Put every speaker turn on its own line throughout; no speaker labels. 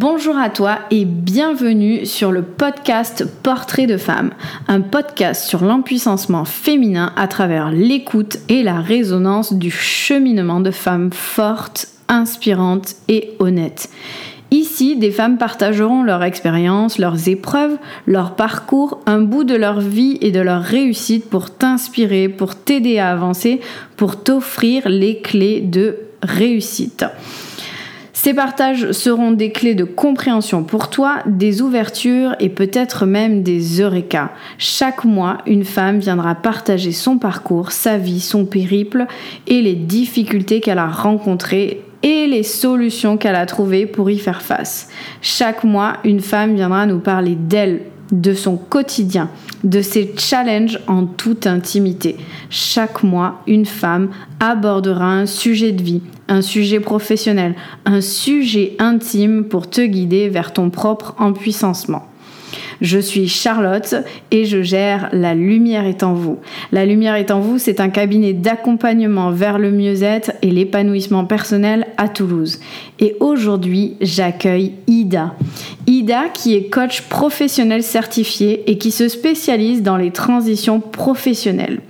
Bonjour à toi et bienvenue sur le podcast Portrait de femme, un podcast sur l'empuissancement féminin à travers l'écoute et la résonance du cheminement de femmes fortes, inspirantes et honnêtes. Ici, des femmes partageront leur expérience, leurs épreuves, leur parcours, un bout de leur vie et de leur réussite pour t'inspirer, pour t'aider à avancer, pour t'offrir les clés de réussite. Ces partages seront des clés de compréhension pour toi, des ouvertures et peut-être même des eureka. Chaque mois, une femme viendra partager son parcours, sa vie, son périple et les difficultés qu'elle a rencontrées et les solutions qu'elle a trouvées pour y faire face. Chaque mois, une femme viendra nous parler d'elle, de son quotidien, de ses challenges en toute intimité. Chaque mois, une femme abordera un sujet de vie, un sujet professionnel, un sujet intime pour te guider vers ton propre empuissancement. Je suis Charlotte et je gère La Lumière est en vous. La Lumière est en vous, c'est un cabinet d'accompagnement vers le mieux-être et l'épanouissement personnel à Toulouse. Et aujourd'hui, j'accueille Ida. Ida qui est coach professionnel certifié et qui se spécialise dans les transitions professionnelles.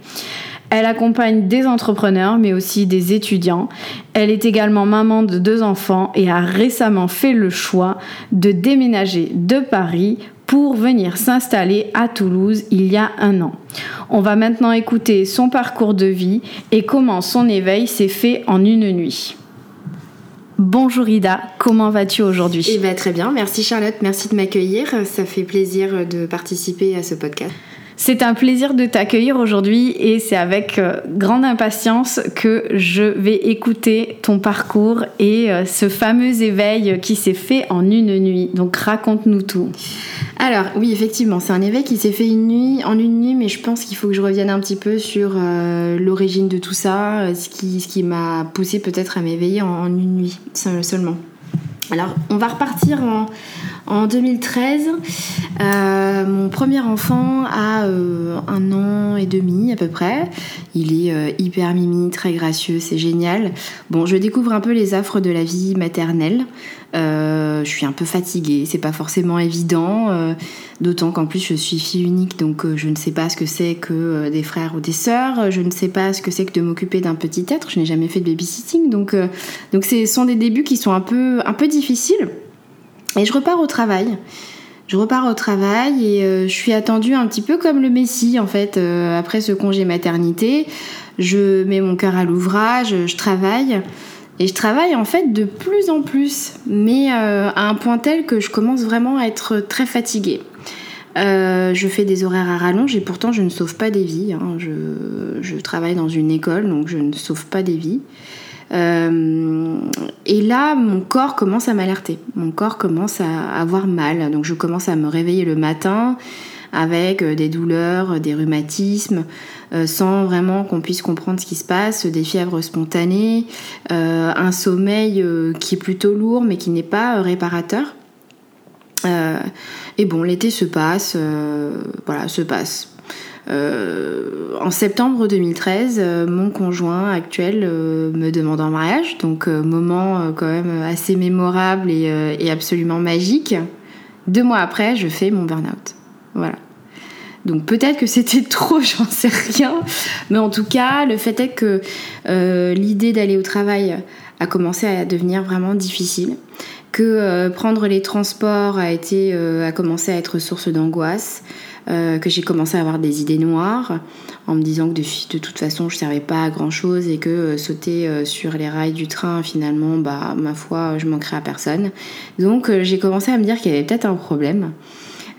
Elle accompagne des entrepreneurs, mais aussi des étudiants. Elle est également maman de deux enfants et a récemment fait le choix de déménager de Paris pour venir s'installer à Toulouse il y a un an. On va maintenant écouter son parcours de vie et comment son éveil s'est fait en une nuit. Bonjour Ida, comment vas-tu aujourd'hui?
Eh bien très bien, merci Charlotte, merci de m'accueillir. Ça fait plaisir de participer à ce podcast.
C'est un plaisir de t'accueillir aujourd'hui et c'est avec euh, grande impatience que je vais écouter ton parcours et euh, ce fameux éveil qui s'est fait en une nuit. Donc raconte-nous tout.
Alors oui, effectivement, c'est un éveil qui s'est fait une nuit, en une nuit, mais je pense qu'il faut que je revienne un petit peu sur euh, l'origine de tout ça, ce qui, ce qui m'a poussé peut-être à m'éveiller en, une nuit seulement. Alors, on va repartir en, en 2013, euh, mon premier enfant a euh, un an et demi à peu près. Il est euh, hyper mimi, très gracieux, c'est génial. Bon, je découvre un peu les affres de la vie maternelle. je suis un peu fatiguée, c'est pas forcément évident. D'autant qu'en plus je suis fille unique, donc je ne sais pas ce que c'est que des frères ou des sœurs. Je ne sais pas ce que c'est que de m'occuper d'un petit être. Je n'ai jamais fait de babysitting, donc donc ce sont des débuts qui sont un peu un peu difficiles. Et je repars au travail. Je repars au travail et euh, je suis attendue un petit peu comme le Messie en fait euh, après ce congé maternité. Je mets mon cœur à l'ouvrage, je travaille et je travaille en fait de plus en plus, mais euh, à un point tel que je commence vraiment à être très fatiguée. je fais des horaires à rallonge et pourtant je ne sauve pas des vies. Hein. Je, je, travaille dans une école donc je ne sauve pas des vies. Euh, et là, mon corps commence à m'alerter. Mon corps commence à avoir mal. Donc je commence à me réveiller le matin avec euh, des douleurs, des rhumatismes, euh, sans vraiment qu'on puisse comprendre ce qui se passe, des fièvres spontanées, un sommeil qui est plutôt lourd mais qui n'est pas réparateur. et bon, l'été se passe, voilà, se passe. Euh, en septembre 2013, euh, mon conjoint actuel euh, me demande en mariage, donc moment quand même assez mémorable et, absolument magique. Deux mois après, je fais mon burn-out. Voilà. Donc peut-être que c'était trop, j'en sais rien. Mais en tout cas, le fait est que l'idée d'aller au travail a commencé à devenir vraiment difficile. Que prendre les transports a, été, a commencé à être source d'angoisse. Euh, que j'ai commencé à avoir des idées noires en me disant que de, toute façon je ne servais pas à grand chose et que euh, sauter euh, sur les rails du train finalement bah ma foi je manquerais à personne. Donc j'ai commencé à me dire qu'il y avait peut-être un problème.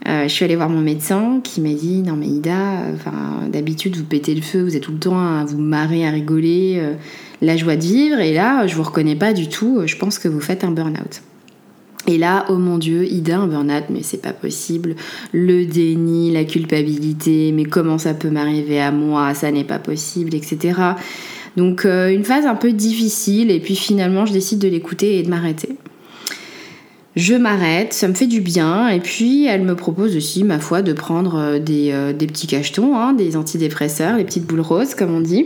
Je suis allée voir mon médecin qui m'a dit non mais Ida d'habitude vous pétez le feu vous êtes tout le temps à vous marrer à rigoler la joie de vivre et là je vous reconnais pas du tout je pense que vous faites un burn-out et là, oh mon dieu, Ida, un burn-out, mais c'est pas possible. Le déni, la culpabilité, mais comment ça peut m'arriver à moi, ça n'est pas possible, etc. Donc euh, une phase un peu difficile, et puis finalement, je décide de l'écouter et de m'arrêter. Je m'arrête, ça me fait du bien, et puis elle me propose aussi, ma foi, de prendre euh, des, euh, des petits cachetons, hein, des antidépresseurs, les petites boules roses, comme on dit.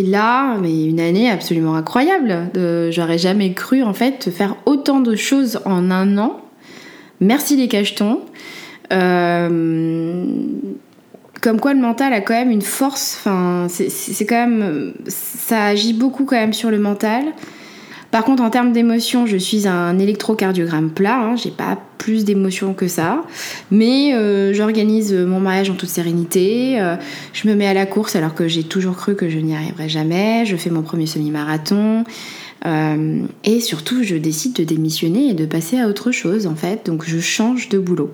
Et là, mais une année absolument incroyable. J'aurais jamais cru en fait faire autant de choses en un an. Merci les cachetons. comme quoi le mental a quand même une force. Enfin, c'est quand même, ça agit beaucoup quand même sur le mental. Par contre, en termes d'émotion, je suis un électrocardiogramme plat. Hein, j'ai pas plus d'émotions que ça. Mais euh, j'organise mon mariage en toute sérénité. Euh, je me mets à la course alors que j'ai toujours cru que je n'y arriverais jamais. Je fais mon premier semi-marathon. Euh, et surtout, je décide de démissionner et de passer à autre chose en fait. Donc, je change de boulot.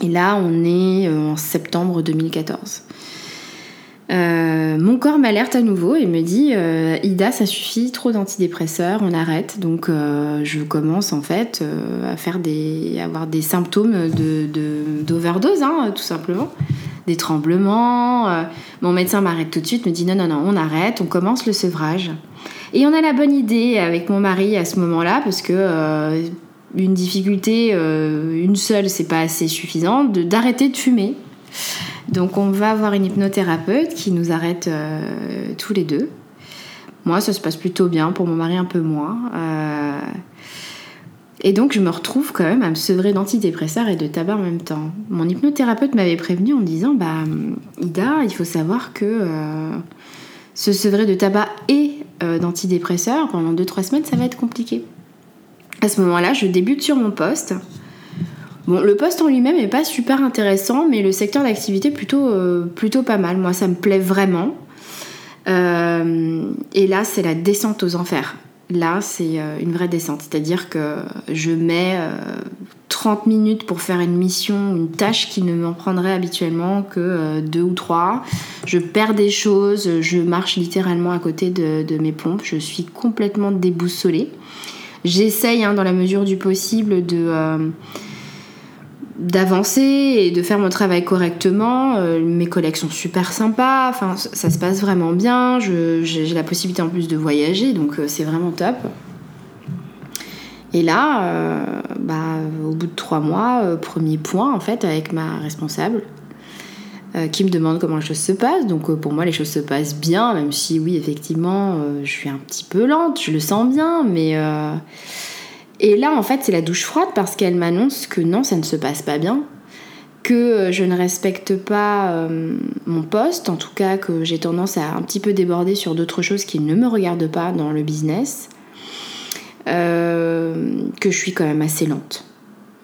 Et là, on est en septembre 2014. Euh, mon corps m'alerte à nouveau et me dit euh, Ida, ça suffit, trop d'antidépresseurs, on arrête. Donc euh, je commence en fait à avoir des symptômes d'overdose, de, hein, tout simplement, des tremblements. mon médecin m'arrête tout de suite, me dit non non non, on arrête, on commence le sevrage. Et on a la bonne idée avec mon mari à ce moment-là parce que une difficulté, une seule, c'est pas assez suffisant, d'arrêter de fumer. Donc on va voir une hypnothérapeute qui nous arrête euh, tous les deux. Moi, ça se passe plutôt bien, pour mon mari un peu moins. Euh, et donc je me retrouve quand même à me sevrer d'antidépresseurs et de tabac en même temps. Mon hypnothérapeute m'avait prévenu en me disant, bah Ida, il faut savoir que euh, se sevrer de tabac et d'antidépresseurs pendant 2-3 semaines, ça va être compliqué. À ce moment-là, je débute sur mon poste. Bon, le poste en lui-même n'est pas super intéressant, mais le secteur d'activité plutôt, euh, plutôt pas mal. Moi, ça me plaît vraiment. Euh, et là, c'est la descente aux enfers. Là, c'est euh, une vraie descente. C'est-à-dire que je mets 30 minutes pour faire une mission, une tâche qui ne m'en prendrait habituellement que deux ou trois. Je perds des choses, je marche littéralement à côté de, mes pompes. Je suis complètement déboussolée. J'essaye, hein, dans la mesure du possible, de d'avancer et de faire mon travail correctement. Euh, mes collègues sont super sympas, enfin ça se passe vraiment bien. J'ai la possibilité en plus de voyager, donc euh, c'est vraiment top. Et là, euh, bah, au bout de trois mois, premier point en fait avec ma responsable qui me demande comment les choses se passent. Donc pour moi les choses se passent bien, même si oui effectivement je suis un petit peu lente, je le sens bien, mais et là, en fait, c'est la douche froide parce qu'elle m'annonce que non, ça ne se passe pas bien, que euh, je ne respecte pas euh, mon poste, en tout cas que j'ai tendance à un petit peu déborder sur d'autres choses qui ne me regardent pas dans le business, euh, que je suis quand même assez lente.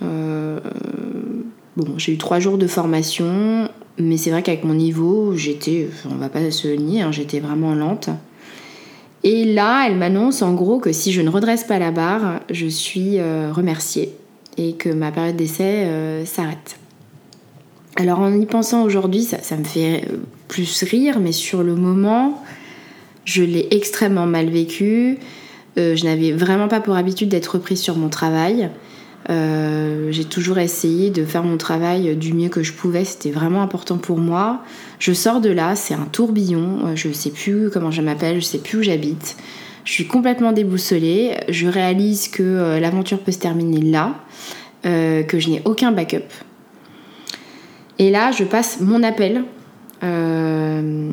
bon, j'ai eu trois jours de formation, mais c'est vrai qu'avec mon niveau, j'étais, on va pas se nier, hein, j'étais vraiment lente. Et là, elle m'annonce en gros que si je ne redresse pas la barre, je suis euh, remerciée et que ma période d'essai euh, s'arrête. Alors en y pensant aujourd'hui, ça, me fait euh, plus rire, mais sur le moment, je l'ai extrêmement mal vécu. je n'avais vraiment pas pour habitude d'être reprise sur mon travail. Euh, j'ai toujours essayé de faire mon travail du mieux que je pouvais, c'était vraiment important pour moi. Je sors de là, c'est un tourbillon, euh, je sais plus comment je m'appelle, je sais plus où j'habite. Je suis complètement déboussolée, je réalise que euh, l'aventure peut se terminer là, que je n'ai aucun backup. Et là, je passe mon appel euh,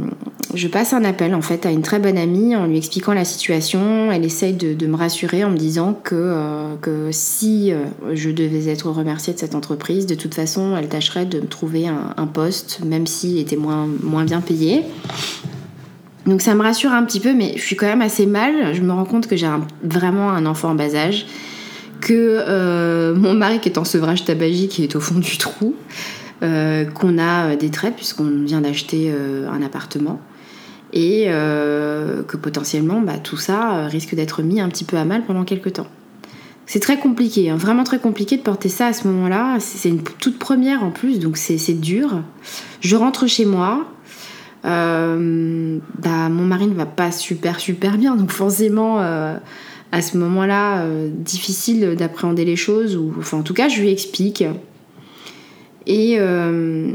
je passe un appel en fait à une très bonne amie en lui expliquant la situation. Elle essaye de, me rassurer en me disant que, euh, que si euh, je devais être remerciée de cette entreprise, de toute façon, elle tâcherait de me trouver un, poste, même s'il était moins, moins bien payé. Donc ça me rassure un petit peu, mais je suis quand même assez mal. Je me rends compte que j'ai vraiment un enfant en bas âge, que mon mari qui est en sevrage tabagique est au fond du trou. Euh, qu'on a euh, des traits puisqu'on vient d'acheter euh, un appartement et que potentiellement bah, tout ça risque d'être mis un petit peu à mal pendant quelques temps. C'est très compliqué, hein, vraiment très compliqué de porter ça à ce moment-là. C'est une toute première en plus, donc c'est dur. Je rentre chez moi. bah, mon mari ne va pas super super bien, donc forcément à ce moment-là, difficile d'appréhender les choses. Ou, enfin, en tout cas, je lui explique et euh,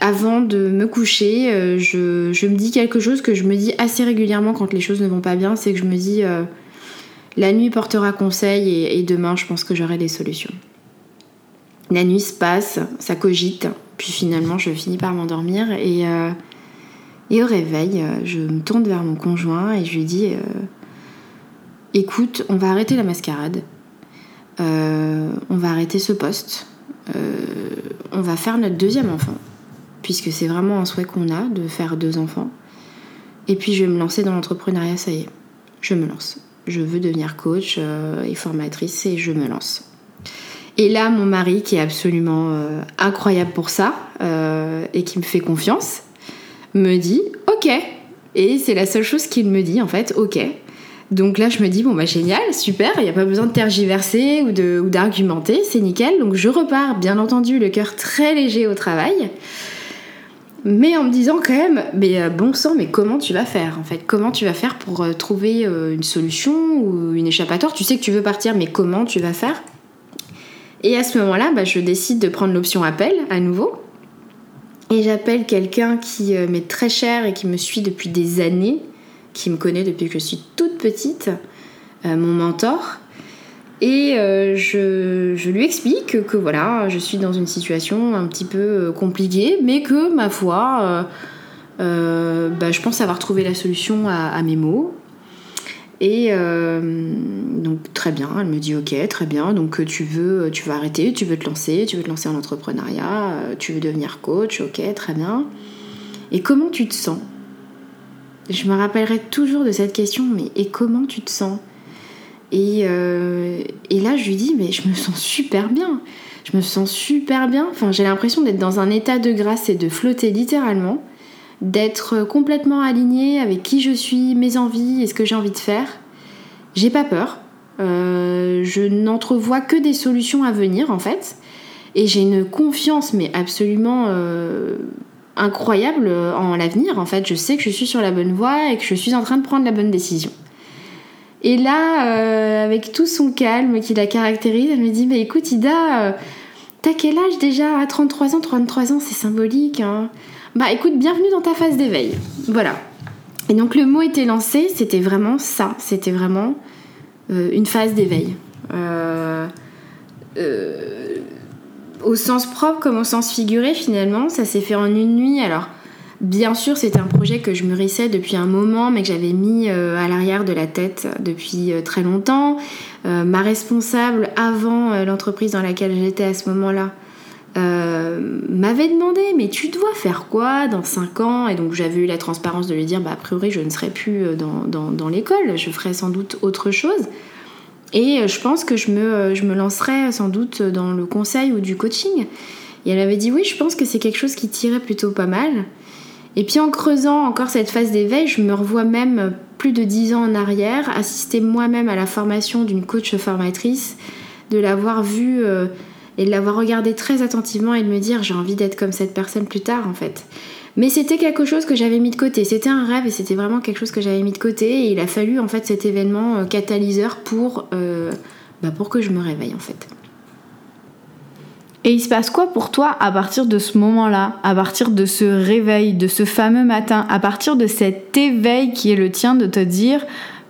avant de me coucher, euh, je, me dis quelque chose que je me dis assez régulièrement quand les choses ne vont pas bien, c'est que je me dis euh, la nuit portera conseil et, demain je pense que j'aurai des solutions. La nuit se passe, ça cogite, puis finalement je finis par m'endormir et, Et au réveil, je me tourne vers mon conjoint et je lui dis Écoute, on va arrêter la mascarade. on va arrêter ce poste. On va faire notre deuxième enfant. Puisque c'est vraiment un souhait qu'on a de faire deux enfants. Et puis je vais me lancer dans l'entrepreneuriat, ça y est. Je me lance. Je veux devenir coach et formatrice et je me lance. Et là, mon mari, qui est absolument euh, incroyable pour ça euh, et qui me fait confiance, me dit OK. Et c'est la seule chose qu'il me dit en fait, OK. Donc là, je me dis, bon, bah génial, super, il n'y a pas besoin de tergiverser ou d'argumenter, c'est nickel. Donc je repars, bien entendu, le cœur très léger au travail, mais en me disant quand même, mais euh, bon sang, mais comment tu vas faire en fait? Comment tu vas faire pour trouver une solution ou une échappatoire? Tu sais que tu veux partir, mais comment tu vas faire? Et à ce moment-là, bah, je décide de prendre l'option appel à nouveau. Et j'appelle quelqu'un qui euh, m'est très cher et qui me suit depuis des années, qui me connaît depuis que je suis toute petite, euh, mon mentor. Et euh, je, lui explique que, voilà, je suis dans une situation un petit peu compliquée, mais que ma foi, bah, je pense avoir trouvé la solution à mes maux. Et euh, donc très bien, elle me dit ok, très bien, donc tu veux, tu veux arrêter, tu veux te lancer, tu veux te lancer en entrepreneuriat, euh, tu veux devenir coach, ok, très bien. Et comment tu te sens? Je me rappellerai toujours de cette question, mais et comment tu te sens? Et, euh, et là je lui dis mais je me sens super bien, je me sens super bien, enfin j'ai l'impression d'être dans un état de grâce et de flotter littéralement d'être complètement alignée avec qui je suis, mes envies et ce que j'ai envie de faire. J'ai pas peur. Euh, je n'entrevois que des solutions à venir en fait. Et j'ai une confiance mais absolument euh, incroyable en l'avenir. En fait, je sais que je suis sur la bonne voie et que je suis en train de prendre la bonne décision. Et là, euh, avec tout son calme qui la caractérise, elle me dit Mais écoute, Ida, t'as quel âge déjà? À 33 ans, 33 ans, c'est symbolique. Hein bah écoute, bienvenue dans ta phase d'éveil. Voilà. Et donc le mot était lancé, c'était vraiment ça, c'était vraiment euh, une phase d'éveil. Euh, euh, au sens propre comme au sens figuré finalement, ça s'est fait en une nuit. Alors bien sûr c'était un projet que je mûrissais depuis un moment mais que j'avais mis à l'arrière de la tête depuis très longtemps. ma responsable avant l'entreprise dans laquelle j'étais à ce moment-là, euh, m'avait demandé mais tu dois faire quoi dans 5 ans? Et donc j'avais eu la transparence de lui dire bah a priori je ne serai plus euh, dans, dans, l'école je ferai sans doute autre chose et euh, je pense que je me, je me lancerai sans doute dans le conseil ou du coaching et elle avait dit oui je pense que c'est quelque chose qui tirait plutôt pas mal et puis en creusant encore cette phase d'éveil je me revois même plus de 10 ans en arrière assister moi-même à la formation d'une coach formatrice de l'avoir vue et de l'avoir regardé très attentivement et de me dire j'ai envie d'être comme cette personne plus tard en fait. Mais c'était quelque chose que j'avais mis de côté. C'était un rêve et c'était vraiment quelque chose que j'avais mis de côté. Et il a fallu en fait cet événement euh, catalyseur pour, euh, bah, pour que je me réveille en fait.
Et il se passe quoi pour toi à partir de ce moment-là, à partir de ce réveil, de ce fameux matin, à partir de cet éveil qui est le tien de te dire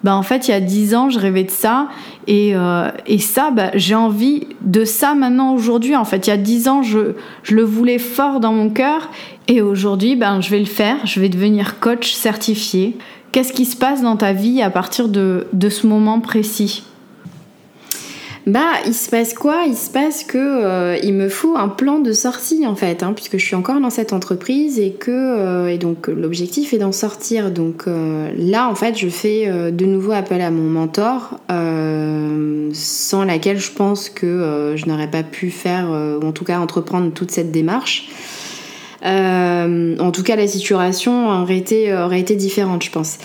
bah, en fait, il y a dix ans, je rêvais de ça. Et, euh, et ça, bah, j'ai envie de ça maintenant aujourd'hui. En fait, il y a dix ans, je, je le voulais fort dans mon cœur. Et aujourd'hui, ben, je vais le faire. Je vais devenir coach certifié. Qu'est-ce qui se passe dans ta vie à partir de, ce moment précis?
Bah, il se passe quoi? Il se passe que euh, il me faut un plan de sortie en fait, hein, puisque je suis encore dans cette entreprise et que euh, et donc l'objectif est d'en sortir. Donc euh, là, en fait, je fais de nouveau appel à mon mentor, sans laquelle je pense que je n'aurais pas pu faire, ou en tout cas entreprendre toute cette démarche. Euh, en tout cas, la situation aurait été, différente, je pense.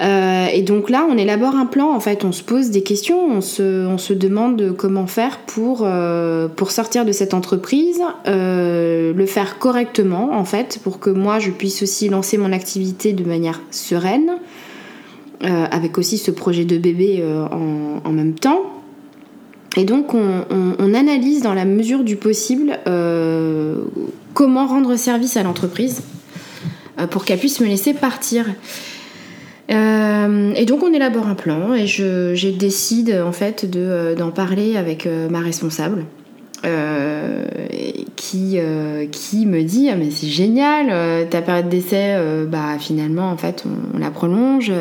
Euh, et donc là, on élabore un plan, en fait, on se pose des questions, on se, demande comment faire pour, euh, pour sortir de cette entreprise, le faire correctement, en fait, pour que moi, je puisse aussi lancer mon activité de manière sereine, avec aussi ce projet de bébé en même temps. Et donc on, analyse dans la mesure du possible euh, comment rendre service à l'entreprise euh, pour qu'elle puisse me laisser partir. Euh, et donc on élabore un plan et je, décide en fait d'en parler avec ma responsable qui, qui me dit ah, mais c'est génial, ta période d'essai, bah finalement en fait on, la prolonge,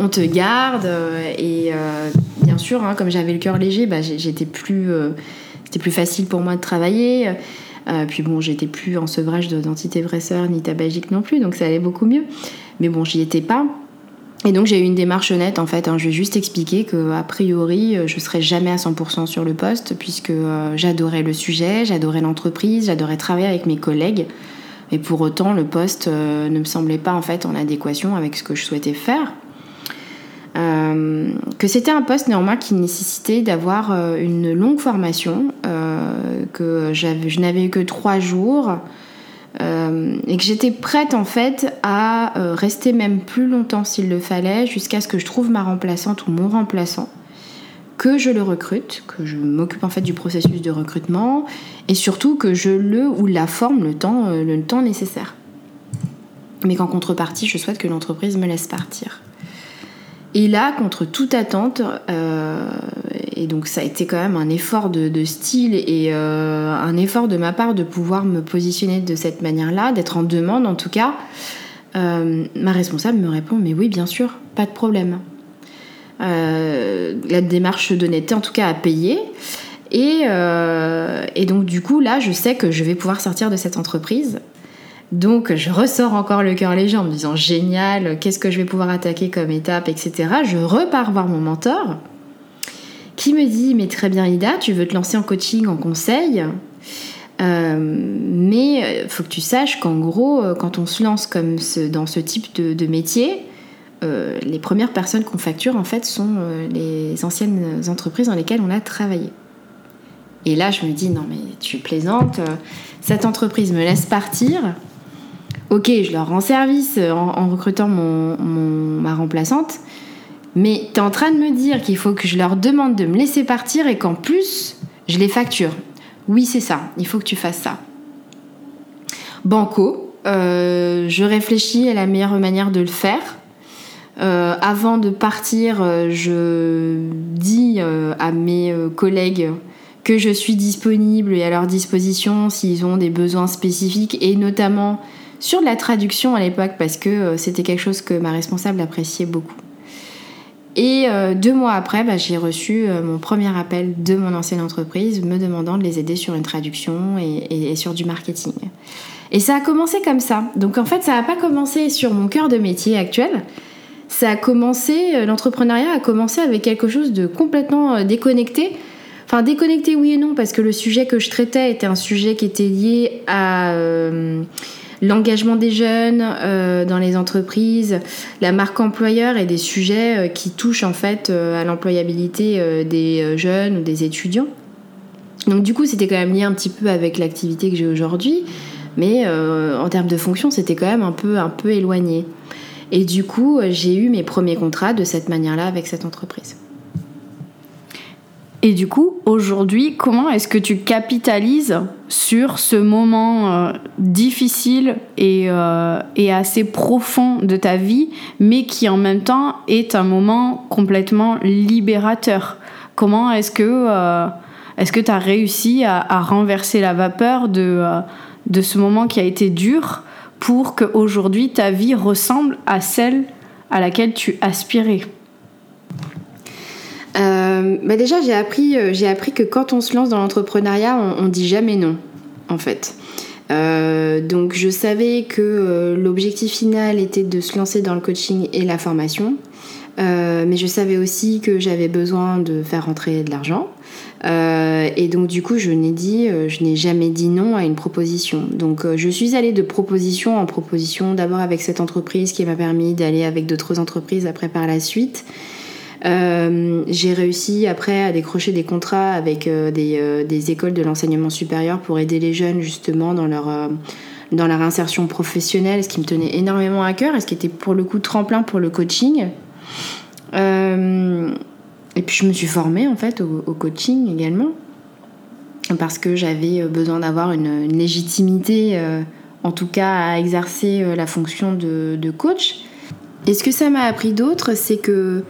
on te garde et bien sûr hein, comme j'avais le cœur léger, bah, j'étais plus c'était plus facile pour moi de travailler. puis bon, j'étais plus en sevrage d'antidépresseurs ni tabagique non plus, donc ça allait beaucoup mieux. Mais bon, j'y étais pas. Et donc j'ai eu une démarche honnête en fait. Hein. Je vais juste expliquer que a priori je serai jamais à 100% sur le poste puisque euh, j'adorais le sujet, j'adorais l'entreprise, j'adorais travailler avec mes collègues. Et pour autant le poste euh, ne me semblait pas en fait en adéquation avec ce que je souhaitais faire. Euh, que c'était un poste néanmoins qui nécessitait d'avoir une longue formation, que je n'avais eu que trois jours, euh, et que j'étais prête en fait à euh, rester même plus longtemps s'il le fallait jusqu'à ce que je trouve ma remplaçante ou mon remplaçant, que je le recrute, que je m'occupe en fait du processus de recrutement et surtout que je le ou la forme le temps, euh, le temps nécessaire. Mais qu'en contrepartie, je souhaite que l'entreprise me laisse partir. Et là, contre toute attente, euh, et donc ça a été quand même un effort de, style et euh, un effort de ma part de pouvoir me positionner de cette manière-là, d'être en demande en tout cas, euh, ma responsable me répond mais oui bien sûr, pas de problème. la démarche d'honnêteté en tout cas à payer. Et, et donc du coup là je sais que je vais pouvoir sortir de cette entreprise donc je ressors encore le cœur léger en me disant génial, qu'est-ce que je vais pouvoir attaquer comme étape, etc. Je repars voir mon mentor qui me dit mais très bien Ida, tu veux te lancer en coaching, en conseil, euh, mais euh, faut que tu saches qu'en gros, euh, quand on se lance comme dans ce type de, métier, les premières personnes qu'on facture en fait sont les anciennes entreprises dans lesquelles on a travaillé. Et là, je me dis non mais tu plaisantes, cette entreprise me laisse partir ok, je leur rends service en, recrutant ma remplaçante, mais tu es en train de me dire qu'il faut que je leur demande de me laisser partir et qu'en plus, je les facture. Oui, c'est ça, il faut que tu fasses ça. Banco, euh, je réfléchis à la meilleure manière de le faire. Euh, avant de partir, euh, je dis à mes collègues que je suis disponible et à leur disposition s'ils ont des besoins spécifiques et notamment sur de la traduction à l'époque parce que euh, c'était quelque chose que ma responsable appréciait beaucoup. Et euh, deux mois après, bah, j'ai reçu euh, mon premier appel de mon ancienne entreprise me demandant de les aider sur une traduction et, sur du marketing. Et ça a commencé comme ça. Donc en fait, ça n'a pas commencé sur mon cœur de métier actuel. Ça a commencé, l'entrepreneuriat a commencé avec quelque chose de complètement déconnecté. Enfin, déconnecté oui et non, parce que le sujet que je traitais était un sujet qui était lié à l'engagement des jeunes euh, dans les entreprises, la marque employeur et des sujets euh, qui touchent en fait euh, à l'employabilité des jeunes ou des étudiants. Donc du coup, c'était quand même lié un petit peu avec l'activité que j'ai aujourd'hui, mais en termes de fonction, c'était quand même un peu, un peu éloigné. Et du coup, j'ai eu mes premiers contrats de cette manière-là avec cette entreprise.
Et du coup, aujourd'hui, comment est-ce que tu capitalises sur ce moment euh, difficile euh, et, assez profond de ta vie, mais qui en même temps est un moment complètement libérateur? Comment est-ce que euh, que tu as réussi à, renverser la vapeur de, de ce moment qui a été dur pour qu'aujourd'hui ta vie ressemble à celle à laquelle tu aspirais?
Euh, bah déjà, j'ai appris, euh, j'ai appris que quand on se lance dans l'entrepreneuriat, on, on, dit jamais non, en fait. Euh, donc, je savais que l'objectif final était de se lancer dans le coaching et la formation. mais je savais aussi que j'avais besoin de faire rentrer de l'argent. et donc du coup, je n'ai dit, je n'ai jamais dit non à une proposition. Donc je suis allée de proposition en proposition, d'abord avec cette entreprise qui m'a permis d'aller avec d'autres entreprises après par la suite. Euh, j'ai réussi après à décrocher des contrats avec euh, euh, des, écoles de l'enseignement supérieur pour aider les jeunes justement dans leur, dans leur insertion professionnelle, ce qui me tenait énormément à cœur et ce qui était pour le coup tremplin pour le coaching. et puis je me suis formée en fait au, coaching également parce que j'avais besoin d'avoir une, légitimité, en tout cas à exercer la fonction de coach. Et ce que ça m'a appris d'autre, c'est que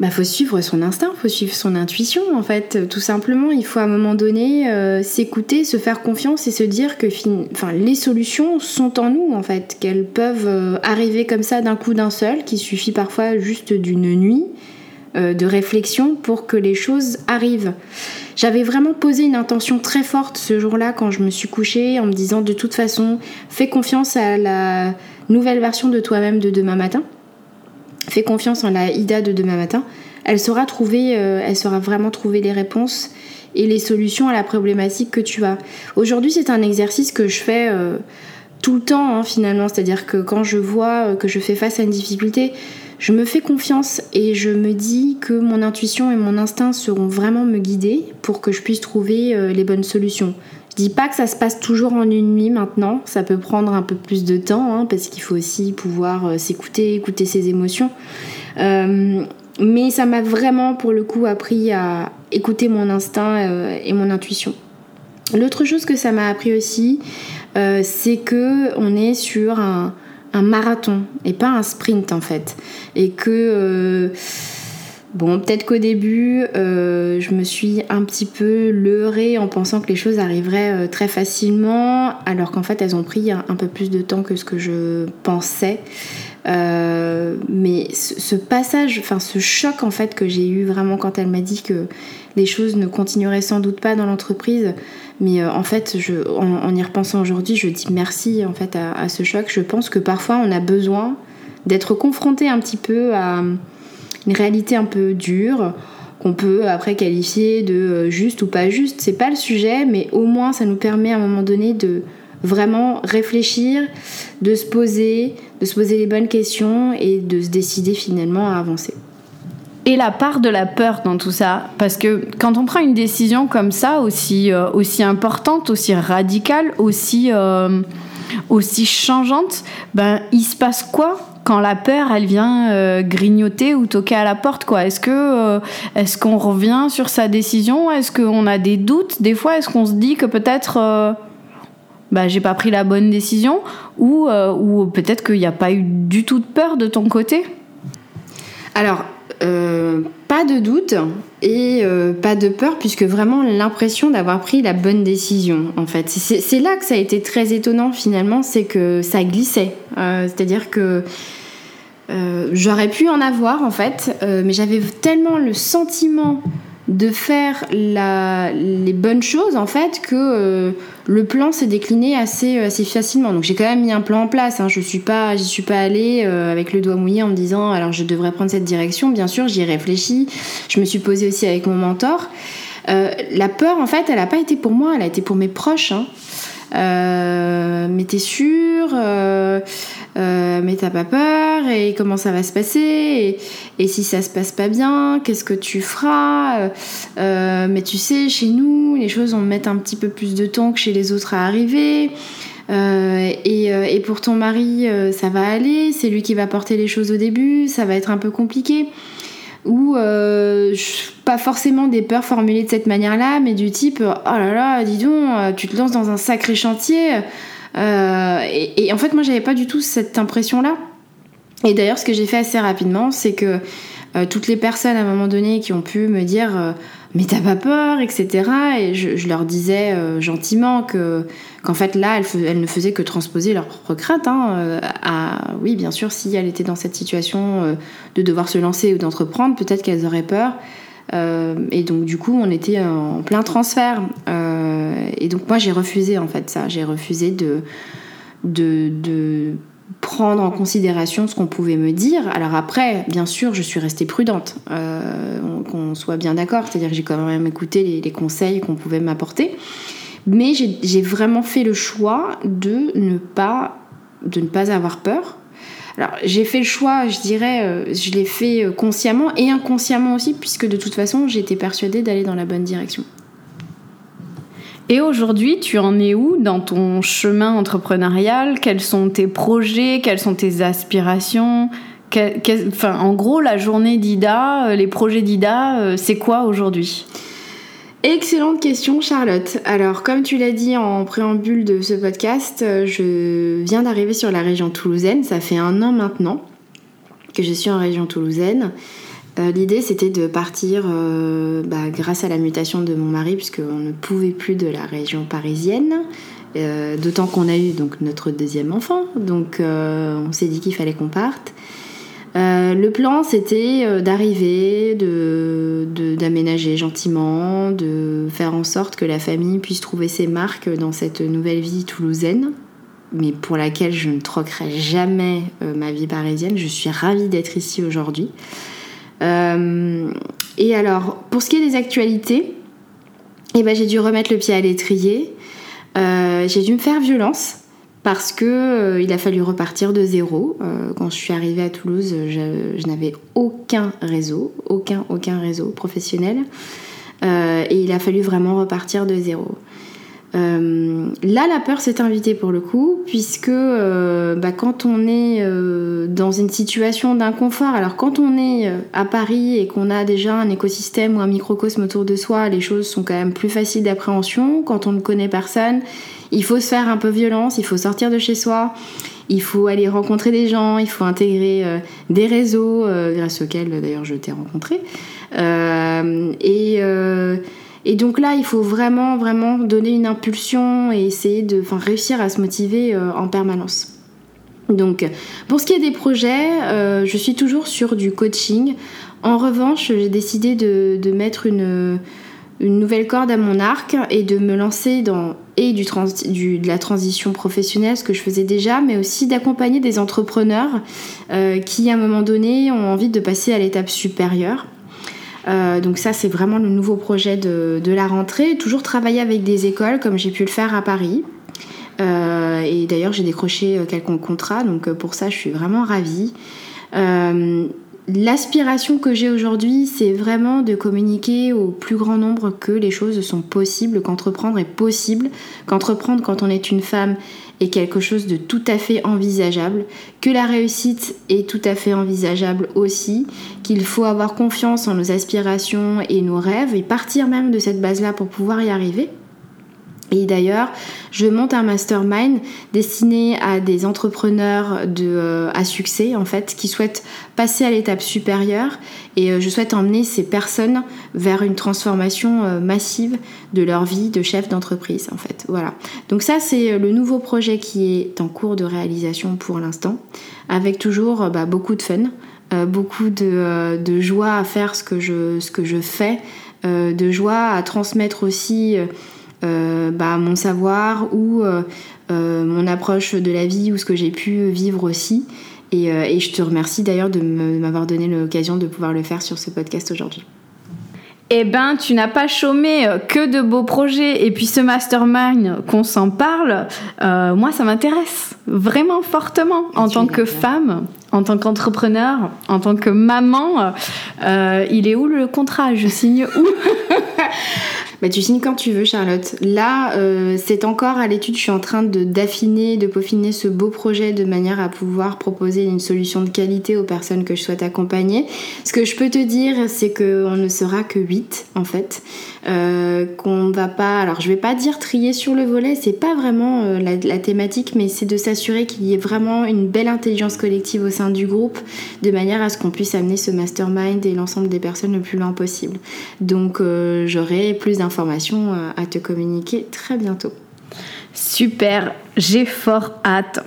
bah, faut suivre son instinct, faut suivre son intuition en fait, tout simplement. Il faut à un moment donné euh, s'écouter, se faire confiance et se dire que enfin, les solutions sont en nous en fait, qu'elles peuvent euh, arriver comme ça d'un coup d'un seul, qu'il suffit parfois juste d'une nuit euh, de réflexion pour que les choses arrivent. J'avais vraiment posé une intention très forte ce jour-là quand je me suis couchée en me disant de toute façon, fais confiance à la nouvelle version de toi-même de demain matin Fais confiance en la Ida de demain matin. Elle saura trouver, euh, elle saura vraiment trouver les réponses et les solutions à la problématique que tu as. Aujourd'hui, c'est un exercice que je fais euh, tout le temps hein, finalement. C'est-à-dire que quand je vois euh, que je fais face à une difficulté, je me fais confiance et je me dis que mon intuition et mon instinct seront vraiment me guider pour que je puisse trouver les bonnes solutions. Dis pas que ça se passe toujours en une nuit maintenant, ça peut prendre un peu plus de temps hein, parce qu'il faut aussi pouvoir euh, s'écouter, écouter ses émotions. Euh, mais ça m'a vraiment pour le coup appris à écouter mon instinct euh, et mon intuition. L'autre chose que ça m'a appris aussi, c'est que on est sur un, un, marathon et pas un sprint en fait, et que Bon, peut-être qu'au début, euh, je me suis un petit peu leurrée en pensant que les choses arriveraient euh, très facilement, alors qu'en fait, elles ont pris un, peu plus de temps que ce que je pensais. Euh, mais ce, passage, enfin ce choc en fait que j'ai eu vraiment quand elle m'a dit que les choses ne continueraient sans doute pas dans l'entreprise, mais en fait, en, y repensant aujourd'hui, je dis merci en fait à, à ce choc. Je pense que parfois on a besoin d'être confronté un petit peu à une réalité un peu dure qu'on peut après qualifier de euh, juste ou pas juste. C'est pas le sujet, mais au moins ça nous permet à un moment donné de vraiment réfléchir, de se poser, de se poser les bonnes questions et de se décider finalement à avancer.
Et la part de la peur dans tout ça, parce que quand on prend une décision comme ça, aussi, euh, aussi importante, aussi radicale, aussi, euh, aussi changeante, ben, il se passe quoi quand la peur elle vient euh, grignoter ou toquer à la porte quoi. Est-ce que euh, est-ce qu'on revient sur sa décision? Est-ce qu'on a des doutes? Des fois est-ce qu'on se dit que peut-être euh, bah j'ai pas pris la bonne décision ou ou peut-être qu'il n'y a pas eu du tout de peur de ton côté?
Alors pas de doute et pas de peur puisque vraiment l'impression d'avoir pris la bonne décision en fait. C'est là que ça a été très étonnant finalement c'est que ça glissait. C'est-à-dire que euh, j'aurais pu en avoir en fait, euh, mais j'avais tellement le sentiment de faire les bonnes choses en fait que euh, le plan s'est décliné assez, facilement. Donc j'ai quand même mis un plan en place. Hein. Je suis suis pas allée avec le doigt mouillé en me disant alors je devrais prendre cette direction. Bien sûr, j'y ai réfléchi. Je me suis posée aussi avec mon mentor. la peur en fait, elle n'a pas été pour moi, elle a été pour mes proches. Hein. Mais t'es sûr euh, mais t'as pas peur et comment ça va se passer et, si ça se passe pas bien, qu'est-ce que tu feras euh, euh, Mais tu sais, chez nous, les choses vont mettre un petit peu plus de temps que chez les autres à arriver. Et, et, pour ton mari, ça va aller, c'est lui qui va porter les choses au début, ça va être un peu compliqué. Ou pas forcément des peurs formulées de cette manière-là, mais du type oh là là, dis donc, tu te lances dans un sacré chantier. Euh, et, en fait, moi, j'avais pas du tout cette impression-là. Et d'ailleurs, ce que j'ai fait assez rapidement, c'est que euh, toutes les personnes à un moment donné qui ont pu me dire euh, mais t'as pas peur, etc. Et je, leur disais gentiment que qu'en fait là, elles, ne faisaient que transposer leur propre crainte. Hein, à, oui, bien sûr, si elles étaient dans cette situation de devoir se lancer ou d'entreprendre, peut-être qu'elles auraient peur. et donc du coup, on était en plein transfert et donc moi j'ai refusé en fait ça, j'ai refusé de, de, prendre en considération ce qu'on pouvait me dire. Alors après, bien sûr, je suis restée prudente, euh, qu'on soit bien d'accord, c'est-à-dire que j'ai quand même écouté les, conseils qu'on pouvait m'apporter. Mais j'ai vraiment fait le choix de ne pas, de ne pas avoir peur. Alors j'ai fait le choix, je dirais, euh, je l'ai fait consciemment et inconsciemment aussi, puisque de toute façon j'étais persuadée d'aller dans la bonne direction.
Et aujourd'hui, tu en es où dans ton chemin entrepreneurial? Quels sont tes projets? Quelles sont tes aspirations? En gros, la journée d'Ida, euh, les projets d'Ida, euh, c'est quoi aujourd'hui?
Excellente question Charlotte. Alors comme tu l'as dit en préambule de ce podcast, euh, je viens d'arriver sur la région toulousaine, ça fait un an maintenant que je suis en région toulousaine. L'idée, c'était de partir bah, grâce à la mutation de mon mari, puisqu'on ne pouvait plus de la région parisienne. D'autant qu'on a eu donc notre deuxième enfant, donc on s'est dit qu'il fallait qu'on parte. Euh, le plan, c'était euh, d'arriver, d'aménager gentiment, de faire en sorte que la famille puisse trouver ses marques dans cette nouvelle vie toulousaine, mais pour laquelle je ne troquerai jamais euh, ma vie parisienne. Je suis ravie d'être ici aujourd'hui. Et alors, pour ce qui est des actualités, eh ben, j'ai dû remettre le pied à l'étrier. j'ai dû me faire violence parce que euh, il a fallu repartir de zéro. Euh, quand je suis arrivée à Toulouse, je, n'avais aucun réseau, aucun aucun réseau professionnel, euh, et il a fallu vraiment repartir de zéro. Là, la peur s'est invitée pour le coup, puisque bah, quand on est dans une situation d'inconfort, alors quand on est à Paris et qu'on a déjà un écosystème ou un microcosme autour de soi, les choses sont quand même plus faciles d'appréhension. Quand on ne connaît personne, il faut se faire un peu violence, il faut sortir de chez soi, il faut aller rencontrer des gens, il faut intégrer euh, des réseaux euh, grâce auxquels d'ailleurs je t'ai rencontré. Euh, et, donc là, il faut vraiment, vraiment donner une impulsion et essayer de réussir à se motiver en permanence. Donc, pour ce qui est des projets, je suis toujours sur du coaching. En revanche, j'ai décidé de, mettre une nouvelle corde à mon arc et de me lancer dans et de la transition professionnelle, ce que je faisais déjà, mais aussi d'accompagner des entrepreneurs euh, qui, à un moment donné, ont envie de passer à l'étape supérieure. Euh, donc ça, c'est vraiment le nouveau projet de, la rentrée. Toujours travailler avec des écoles, comme j'ai pu le faire à Paris. Euh, et d'ailleurs, j'ai décroché quelques contrats, donc pour ça, je suis vraiment ravie. L'aspiration que j'ai aujourd'hui, c'est vraiment de communiquer au plus grand nombre que les choses sont possibles, qu'entreprendre est possible, qu'entreprendre quand on est une femme est quelque chose de tout à fait envisageable, que la réussite est tout à fait envisageable aussi, qu'il faut avoir confiance en nos aspirations et nos rêves et partir même de cette base-là pour pouvoir y arriver. Et d'ailleurs, je monte un mastermind destiné à des entrepreneurs de, euh, à succès, en fait, qui souhaitent passer à l'étape supérieure. Et euh, je souhaite emmener ces personnes vers une transformation euh, massive de leur vie de chef d'entreprise, en fait. Voilà. Donc ça, c'est le nouveau projet qui est en cours de réalisation pour l'instant, avec toujours bah, beaucoup de fun, beaucoup de, de, joie à faire ce que je, ce que je fais, de joie à transmettre aussi euh, bah, mon savoir ou euh, euh, mon approche de la vie ou ce que j'ai pu vivre aussi. Et, et je te remercie d'ailleurs de m'avoir donné l'occasion de pouvoir le faire sur ce podcast aujourd'hui.
Eh ben, tu n'as pas chômé que de beaux projets et puis ce mastermind qu'on s'en parle, moi ça m'intéresse vraiment fortement en tant que femme, en tant qu'entrepreneur, en tant que maman. il est où le contrat? Je signe où?
Bah, tu signes quand tu veux, Charlotte. Là, euh, c'est encore à l'étude. Je suis en train d'affiner, de peaufiner ce beau projet de manière à pouvoir proposer une solution de qualité aux personnes que je souhaite accompagner. Ce que je peux te dire, c'est qu'on ne sera que 8 en fait. Euh, qu'on va pas. Alors, je vais pas dire trier sur le volet. C'est pas vraiment euh, la, la, thématique, mais c'est de s'assurer qu'il y ait vraiment une belle intelligence collective au sein du groupe, de manière à ce qu'on puisse amener ce mastermind et l'ensemble des personnes le plus loin possible. Donc, j'aurai plus d'informations informations euh, à te communiquer très bientôt.
Super, j'ai fort hâte.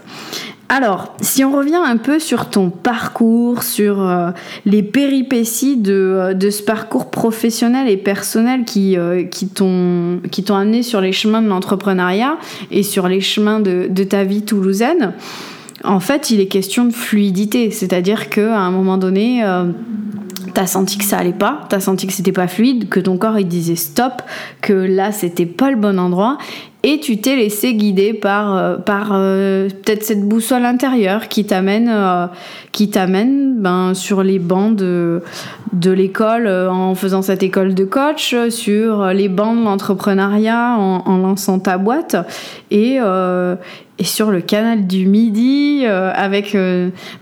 Alors, si on revient un peu sur ton parcours, sur euh, les péripéties de, euh, de, ce parcours professionnel et personnel qui, qui t'ont amené sur les chemins de l'entrepreneuriat et sur les chemins de, de, ta vie toulousaine, en fait, il est question de fluidité. C'est-à-dire qu'à un moment donné, t'as senti que ça allait pas, t'as senti que c'était pas fluide, que ton corps il disait stop, que là c'était pas le bon endroit, et tu t'es laissé guider par, euh, par euh, peut-être cette boussole intérieure qui t'amène euh, qui t'amène ben, sur les bancs de, de l'école en faisant cette école de coach, sur les bancs de l'entrepreneuriat en, lançant ta boîte et, et sur le canal du Midi avec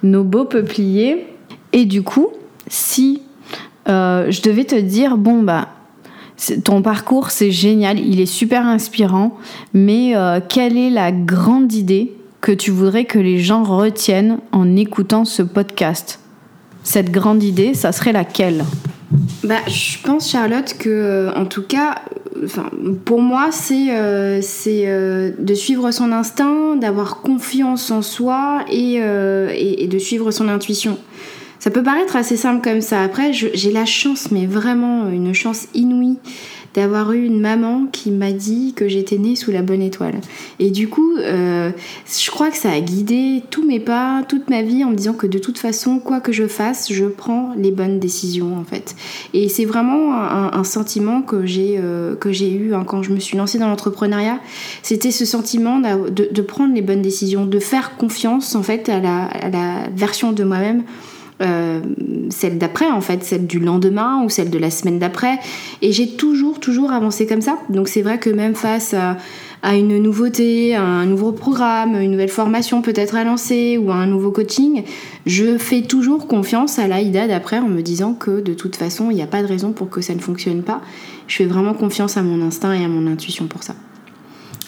nos beaux peupliers. Et du coup, si euh, je devais te dire, bon, bah, ton parcours, c'est génial, il est super inspirant, mais euh, quelle est la grande idée que tu voudrais que les gens retiennent en écoutant ce podcast? Cette grande idée, ça serait laquelle?
Bah, je pense, Charlotte, que en tout cas, enfin, pour moi, c'est euh, euh, de suivre son instinct, d'avoir confiance en soi euh, et, et, de suivre son intuition. Ça peut paraître assez simple comme ça. Après, j'ai la chance, mais vraiment une chance inouïe d'avoir eu une maman qui m'a dit que j'étais née sous la bonne étoile. Et du coup, euh, je crois que ça a guidé tous mes pas, toute ma vie en me disant que de toute façon, quoi que je fasse, je prends les bonnes décisions en fait. Et c'est vraiment un, sentiment que j'ai euh, eu hein, quand je me suis lancée dans l'entrepreneuriat. C'était ce sentiment de, prendre les bonnes décisions, de faire confiance en fait à la version de moi-même euh, celle d'après en fait, celle du lendemain ou celle de la semaine d'après. Et j'ai toujours, toujours avancé comme ça. Donc c'est vrai que même face à, une nouveauté, à un nouveau programme, une nouvelle formation peut-être à lancer ou à un nouveau coaching, je fais toujours confiance à l'Aïda d'après en me disant que de toute façon, il n'y a pas de raison pour que ça ne fonctionne pas. Je fais vraiment confiance à mon instinct et à mon intuition pour ça.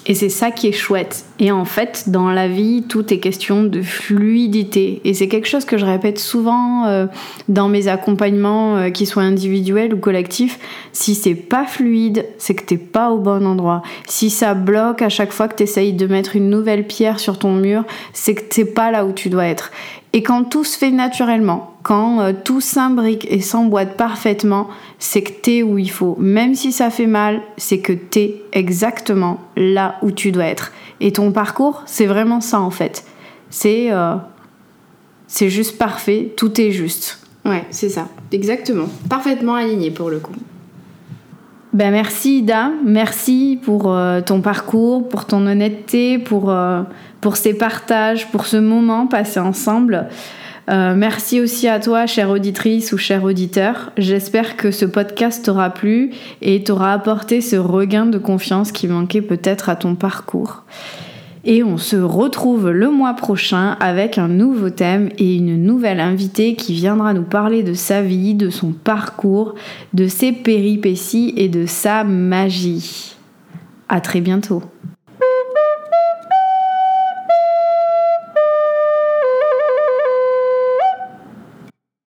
Et c'est ça qui est chouette. Et en fait, dans la vie, tout est question de fluidité. Et c'est quelque chose que je répète souvent euh, dans mes accompagnements, euh, qu'ils soient individuels ou collectifs. Si c'est pas fluide, c'est que t'es pas au bon endroit. Si ça bloque à chaque fois que tu essayes de mettre une nouvelle pierre sur ton mur, c'est que t'es pas là où tu dois être. Et quand tout se fait naturellement, quand euh, tout s'imbrique et s'emboîte parfaitement, c'est que t'es où il faut. Même si ça fait mal, c'est que t'es exactement là où tu dois être. Et ton parcours, c'est vraiment ça en fait. C'est euh, c'est juste parfait, tout est juste.
Ouais, c'est ça, exactement. Parfaitement aligné pour le coup.
Ben merci Ida, merci pour euh, ton parcours, pour ton honnêteté, pour pour ces partages, pour ce moment passé ensemble. Euh, merci aussi à toi, chère auditrice ou cher auditeur. J'espère que ce podcast t'aura plu et t'aura apporté ce regain de confiance qui manquait peut-être à ton parcours. Et on se retrouve le mois prochain avec un nouveau thème et une nouvelle invitée qui viendra nous parler de sa vie, de son parcours, de ses péripéties et de sa magie. À très bientôt.